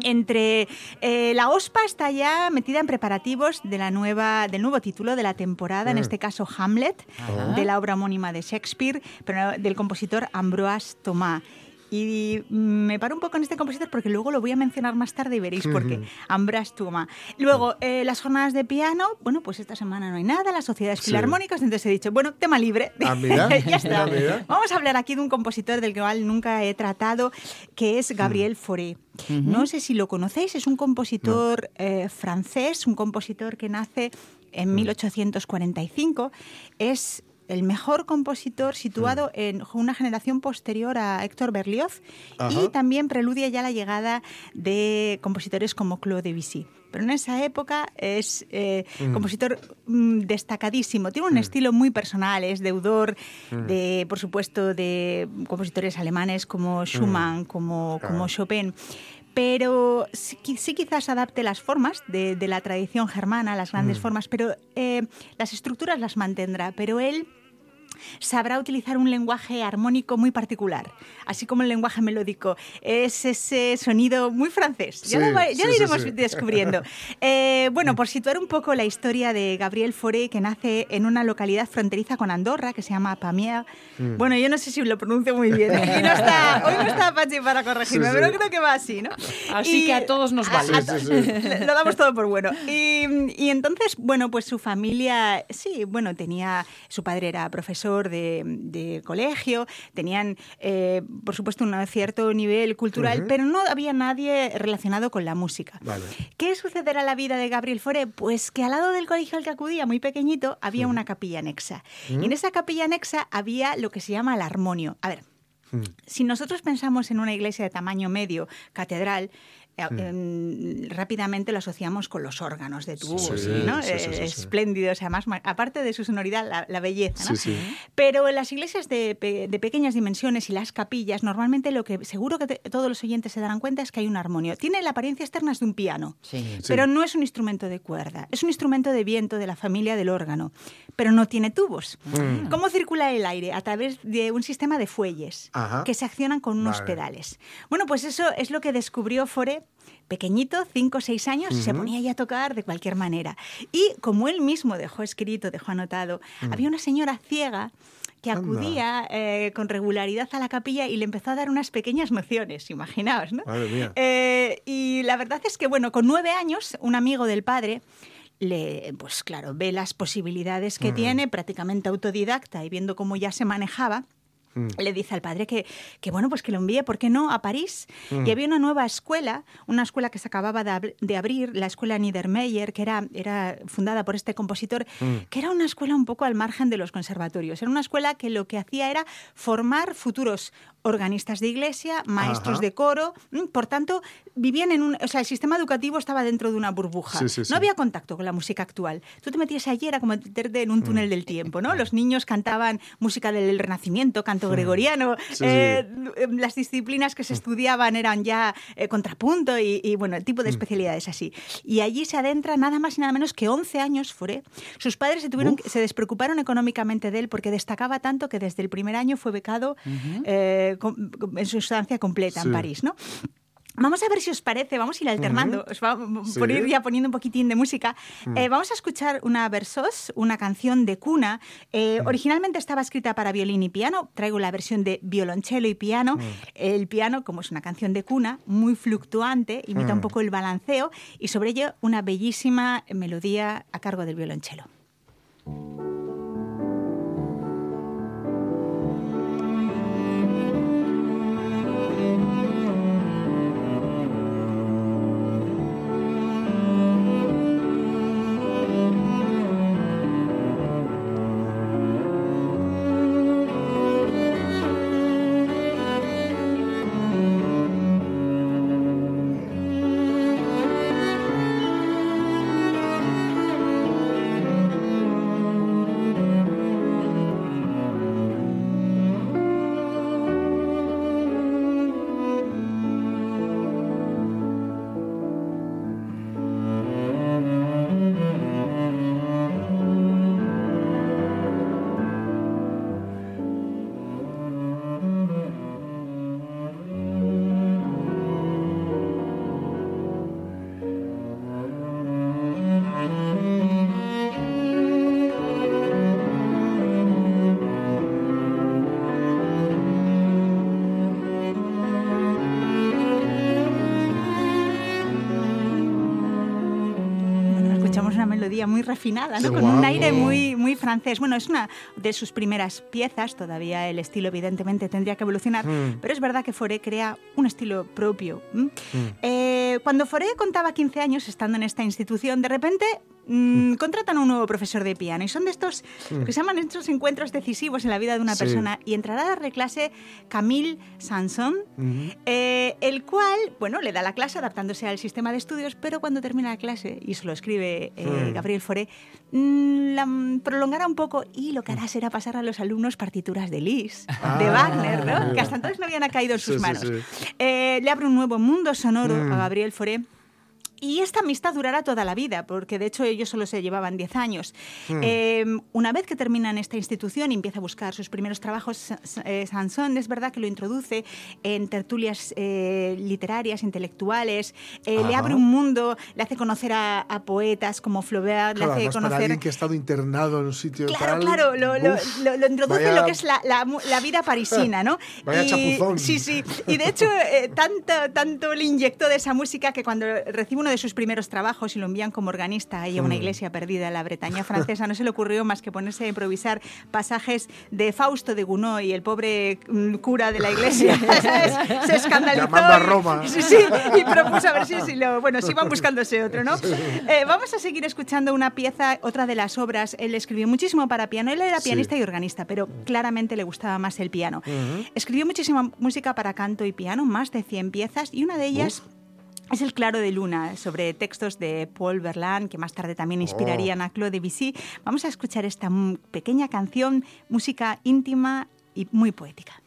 entre la OSPA está ya metida en preparativos de la nueva, del nuevo título de la temporada, en mm. este caso Hamlet, de la obra homónima de Shakespeare, pero del compositor Ambroise Thomas. Y me paro un poco en este compositor porque luego lo voy a mencionar más tarde y veréis por qué. *laughs* Ambras Tuma. Luego, eh, las jornadas de piano, bueno, pues esta semana no hay nada, las sociedades filarmónicas, entonces he dicho, bueno, tema libre. Ah, *laughs* ya está. Vamos a hablar aquí de un compositor del cual nunca he tratado, que es Gabriel mm. Fauré. No sé si lo conocéis, es un compositor eh, francés, un compositor que nace en 1845. Mm. Es el mejor compositor situado mm. en una generación posterior a Héctor Berlioz y también preludia ya la llegada de compositores como Claude Debussy. Pero en esa época es eh, mm. compositor mm, destacadísimo. Tiene un estilo muy personal, es deudor de, por supuesto, de compositores alemanes como Schumann, como, como Chopin pero sí, quizás adapte las formas de, la tradición germana, las grandes formas, pero eh, las estructuras las mantendrá. Pero él sabrá utilizar un lenguaje armónico muy particular, así como el lenguaje melódico. Es ese sonido muy francés. ya lo, iremos descubriendo. *laughs* Eh, bueno, por situar un poco la historia de Gabriel Fauré, que nace en una localidad fronteriza con Andorra, que se llama Pamiers. Mm. Bueno, yo no sé si lo pronuncio muy bien. ¿eh? hoy no está Pachi para corregirme, pero creo que va así, ¿no? Así que a todos nos vale. *laughs* lo damos todo por bueno. Y, y entonces, bueno, pues su familia, sí, bueno, tenía, su padre era profesor de, colegio, tenían, eh, por supuesto, un cierto nivel cultural, pero no había nadie relacionado con la música. ¿Qué sucederá en la vida de Gabriel Fauré? Pues que al lado del colegio al que acudía, muy pequeñito, había una capilla anexa. Y en esa capilla anexa había lo que se llama el armonio. A ver, si nosotros pensamos en una iglesia de tamaño medio, catedral, mm. em, rápidamente lo asociamos con los órganos de tubos, ¿no? Eh, espléndidos, además, aparte de su sonoridad, la, belleza. ¿no? Pero en las iglesias de, pequeñas dimensiones y las capillas, normalmente lo que seguro que todos los oyentes se darán cuenta es que hay un armonio. Tiene la apariencia externa de un piano, pero no es un instrumento de cuerda, es un instrumento de viento de la familia del órgano, pero no tiene tubos. Mm. ¿Cómo circula el aire? A través de un sistema de fuelles que se accionan con unos pedales. Bueno, pues eso es lo que descubrió Fore pequeñito, 5 o 6 años, y se ponía ya a tocar de cualquier manera. Y como él mismo dejó escrito, dejó anotado, mm. había una señora ciega que acudía eh, con regularidad a la capilla y le empezó a dar unas pequeñas nociones, imaginaos, ¿no? Eh, y la verdad es que, bueno, con nueve años, un amigo del padre le, pues claro, ve las posibilidades que tiene, prácticamente autodidacta y viendo cómo ya se manejaba, Mm. Le dice al padre que, que, bueno, pues que lo envíe, ¿por qué no?, a París. Mm. Y había una nueva escuela, una escuela que se acababa de, abrir, la escuela Niedermeyer, que era, era fundada por este compositor, mm. que era una escuela un poco al margen de los conservatorios. Era una escuela que lo que hacía era formar futuros organistas de iglesia, maestros de coro, por tanto, vivían en un... O sea, el sistema educativo estaba dentro de una burbuja. No había contacto con la música actual. Tú te metías allí, era como meterte en un túnel del tiempo, ¿no? Los niños cantaban música del Renacimiento, canto gregoriano, eh, las disciplinas que se estudiaban eran ya eh, contrapunto y, bueno, el tipo de mm. especialidades así. Y allí se adentra nada más y nada menos que 11 años Fore. Sus padres se, tuvieron, se despreocuparon económicamente de él porque destacaba tanto que desde el primer año fue becado eh, en su estancia completa en París, ¿no? Vamos a ver si os parece, vamos a ir alternando, os va por ir ya poniendo un poquitín de música. Mm. Eh, vamos a escuchar una versos, una canción de cuna. Eh, mm. Originalmente estaba escrita para violín y piano, traigo la versión de violonchelo y piano. Mm. El piano, como es una canción de cuna, muy fluctuante, imita un poco el balanceo y sobre ello una bellísima melodía a cargo del violonchelo. Muy refinada, ¿no? con un aire muy, muy francés. Bueno, es una de sus primeras piezas, todavía el estilo evidentemente tendría que evolucionar, mm. pero es verdad que Foré crea un estilo propio. Mm. Eh, cuando Foré contaba 15 años estando en esta institución, de repente Mm, contratan a un nuevo profesor de piano y son de estos mm. que se llaman estos encuentros decisivos en la vida de una persona y entrará a darle clase Camille Sanson, eh, el cual, bueno, le da la clase adaptándose al sistema de estudios, pero cuando termina la clase, y eso lo escribe eh. Gabriel Foré, mm, la prolongará un poco y lo que hará será pasar a los alumnos partituras de Liszt, de ah. Wagner, ¿no? que hasta entonces no habían caído en sus manos. Eh, le abre un nuevo mundo sonoro a Gabriel Foré y esta amistad durará toda la vida, porque de hecho ellos solo se llevaban 10 años. Hmm. Em, una vez que termina en esta institución y empieza a buscar sus primeros trabajos, eh, Sansón es verdad que lo introduce en tertulias eh, literarias, intelectuales, eh, le abre un mundo, le hace conocer a, poetas como Flaubert, le hace conocer... Para alguien que ha estado internado en un sitio Claro, claro, lo, lo, lo, introduce en lo que es la, la, vida parisina, ¿no? *laughs* Vaya chapuzón. Sí, sí. Y de hecho, tanto, tanto le inyectó de esa música que cuando recibe uno de sus primeros trabajos y lo envían como organista ahí a una mm. iglesia perdida en la Bretaña *laughs* francesa, no se le ocurrió más que ponerse a improvisar pasajes de Fausto de Gounod y el pobre mm, cura de la iglesia *laughs* se escandalizó. Llamando a Roma. sí, sí, y propuso a ver si, lo... Bueno, si iban buscándose otro, ¿no? Eh, vamos a seguir escuchando una pieza, otra de las obras. Él escribió muchísimo para piano. Él era pianista y organista, pero claramente le gustaba más el piano. Escribió muchísima música para canto y piano, más de 100 piezas, y una de ellas... Es el Claro de Luna, sobre textos de Paul Verlaine, que más tarde también inspirarían a Claude Debussy. Vamos a escuchar esta pequeña canción, música íntima y muy poética.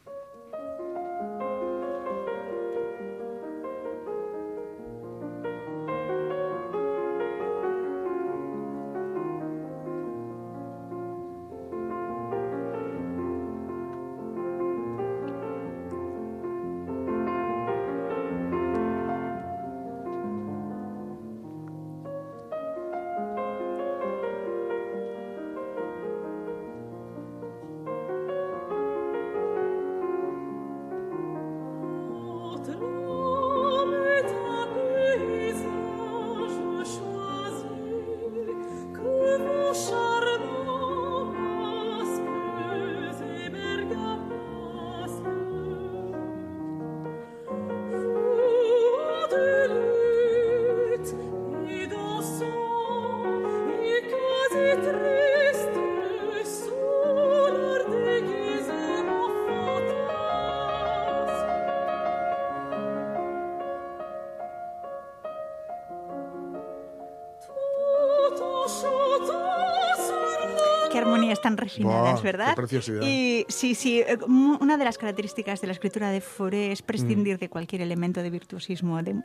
Tan refinadas, ¿verdad? Qué preciosidad. Y sí, sí, eh, una de las características de la escritura de Fauré es prescindir mm. de cualquier elemento de virtuosismo, de,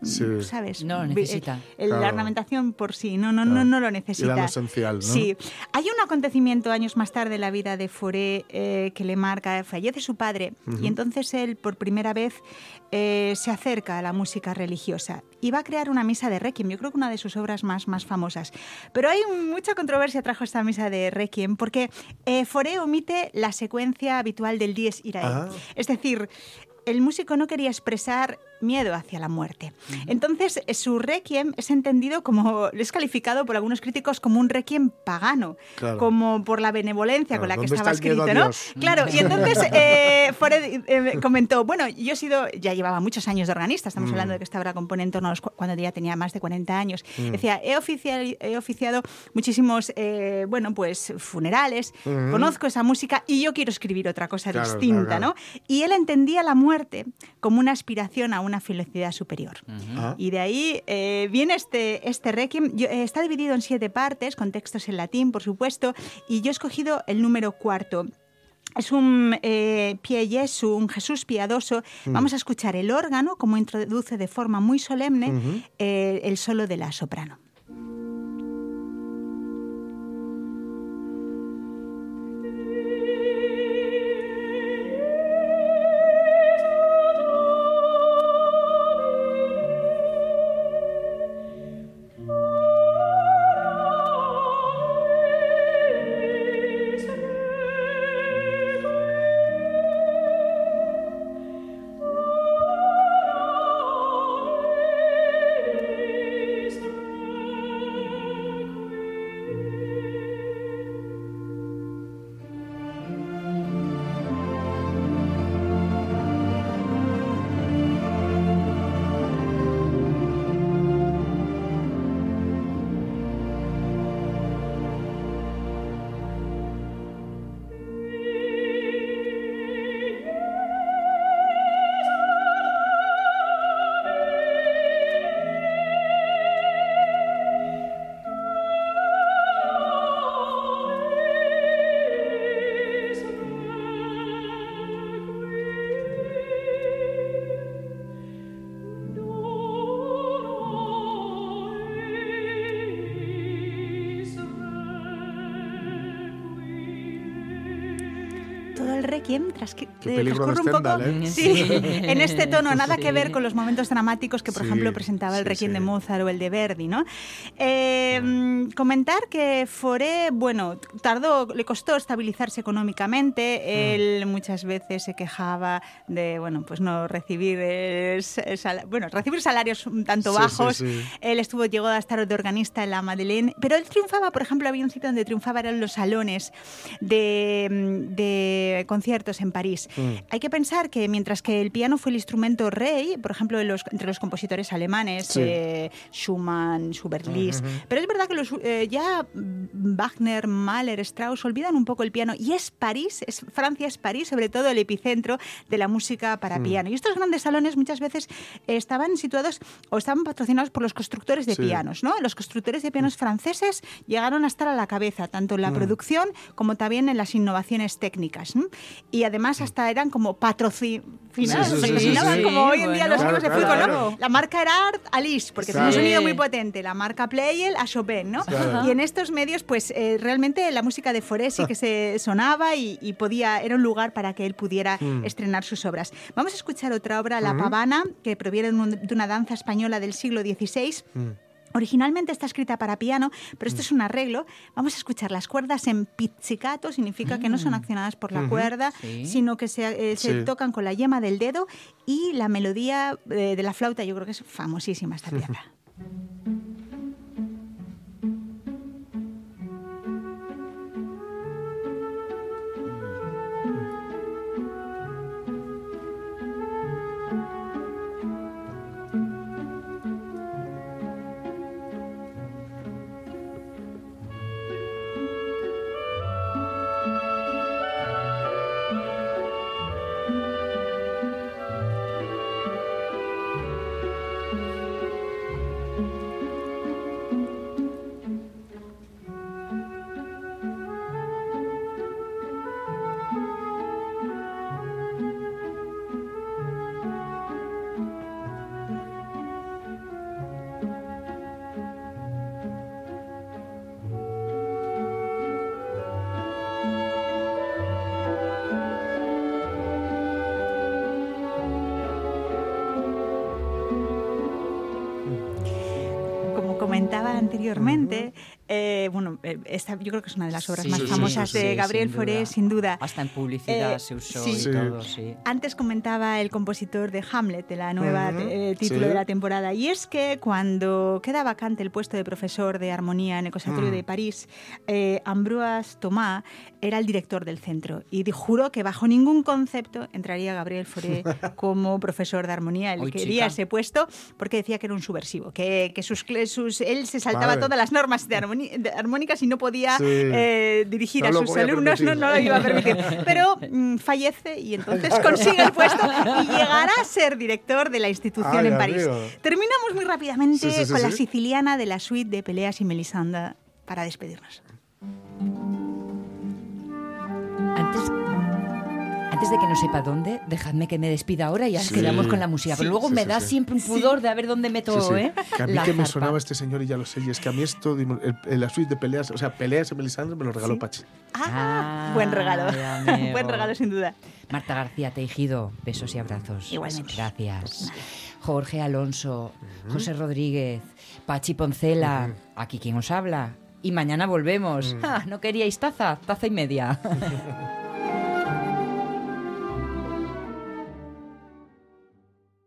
¿sabes? No necesita. La ornamentación por sí, no, no, no, no lo necesita. Y lo esencial, ¿no? Sí. Hay un acontecimiento años más tarde en la vida de Fauré eh, que le marca, fallece su padre y entonces él por primera vez eh, se acerca a la música religiosa y va a crear una misa de Requiem, yo creo que una de sus obras más, más famosas. Pero hay mucha controversia trajo esta misa de Requiem porque eh, Foré omite la secuencia habitual del Dies Irae. Ah. Es decir, el músico no quería expresar miedo hacia la muerte. Entonces, su requiem es entendido como, es calificado por algunos críticos como un requiem pagano, como por la benevolencia con la que estaba escrito, ¿no? Claro, y entonces *laughs* eh, eh, comentó, bueno, yo he sido, ya llevaba muchos años de organista, estamos mm. hablando de que esta obra compone en torno a los, cuando ya tenía más de 40 años. Mm. Decía, he, he oficiado muchísimos, eh, bueno, pues funerales, conozco esa música y yo quiero escribir otra cosa distinta, ¿no? Y él entendía la muerte como una aspiración a una felicidad superior. Ah. Y de ahí eh, viene este, este requiem. Eh, está dividido en siete partes, con textos en latín, por supuesto, y yo he escogido el número cuarto. Es un eh, Pie Jesu, un Jesús piadoso. Mm. Vamos a escuchar el órgano, como introduce de forma muy solemne eh, el solo de la soprano. Requiem tras, transcurre un poco ¿eh? sí, *laughs* en este tono, nada que ver con los momentos dramáticos que, por ejemplo, presentaba el Requiem de Mozart o el de Verdi. ¿no? Eh, comentar que Foré, bueno, tardó, le costó estabilizarse económicamente. Mm. Él muchas veces se quejaba de, bueno, pues no recibir, bueno, recibir salarios un tanto bajos. Él estuvo, llegó a estar de organista en la Madeleine, pero él triunfaba, por ejemplo, había un sitio donde triunfaba eran los salones de, de conciertos en París. Mm. Hay que pensar que mientras que el piano fue el instrumento rey, por ejemplo, entre los compositores alemanes, eh, Schumann, Schubert, Liszt, pero es verdad que los, eh, ya Wagner, Mahler, Strauss olvidan un poco el piano y es París, es, Francia es París, sobre todo el epicentro de la música para mm. piano. Y estos grandes salones muchas veces estaban situados o estaban patrocinados por los constructores de pianos. ¿no? Los constructores de pianos franceses llegaron a estar a la cabeza, tanto en la mm. producción como también en las innovaciones técnicas. Y además hasta eran como patrocinados, como hoy en día los equipos de fútbol. La marca era Art Alice, porque tiene un sonido muy potente. La marca Playel a Chopin, ¿no? Y en estos medios, pues eh, realmente la música de Foresi que se *laughs* sonaba y, podía, era un lugar para que él pudiera mm. estrenar sus obras. Vamos a escuchar otra obra, La Pavana, que proviene de una danza española del siglo XVI. Originalmente está escrita para piano, pero esto es un arreglo. Vamos a escuchar las cuerdas en pizzicato, significa que no son mm. accionadas por la cuerda, sino que se, eh, tocan con la yema del dedo y la melodía eh, de la flauta, yo creo que es famosísima esta *laughs* pieza. Comentaba anteriormente, eh, bueno, eh, esta yo creo que es una de las obras más famosas de Gabriel Fauré, sin duda. Hasta en publicidad se usó y todo, sí. Antes comentaba el compositor de Hamlet, de la nueva título de la temporada, y es que cuando queda vacante el puesto de profesor de armonía en el Conservatorio mm. de París, Ambroise Thomas era el director del centro y juró que bajo ningún concepto entraría Gabriel Fauré *laughs* como profesor de armonía. Él quería ese puesto porque decía que era un subversivo, que, que sus, sus, él se saltaba todas las normas de, armónicas y no podía eh, dirigir a sus alumnos, no, no, lo iba a permitir. Pero mm, fallece y entonces consigue el puesto y llegará a ser director de la institución en París. Terminamos muy rápidamente con la siciliana de la suite de Peleas y Melisanda para despedirnos. Antes de que no sepa dónde, dejadme que me despida ahora y ya quedamos con la música. Pero luego me da siempre un pudor de a ver dónde meto, ¿eh? Que a mí que me sonaba este señor y ya lo sé, y es que a mí esto, el, la suite de peleas, o sea, peleas en Melisandre me lo regaló Pachi. Ah, buen regalo. *laughs* buen regalo, sin duda. Marta García Tejido, besos y abrazos. Igualmente. Gracias. Jorge Alonso, José Rodríguez, Pachi Poncela, aquí quien os habla. Y mañana volvemos. Ah, ¿No queríais taza? Taza y media. *laughs*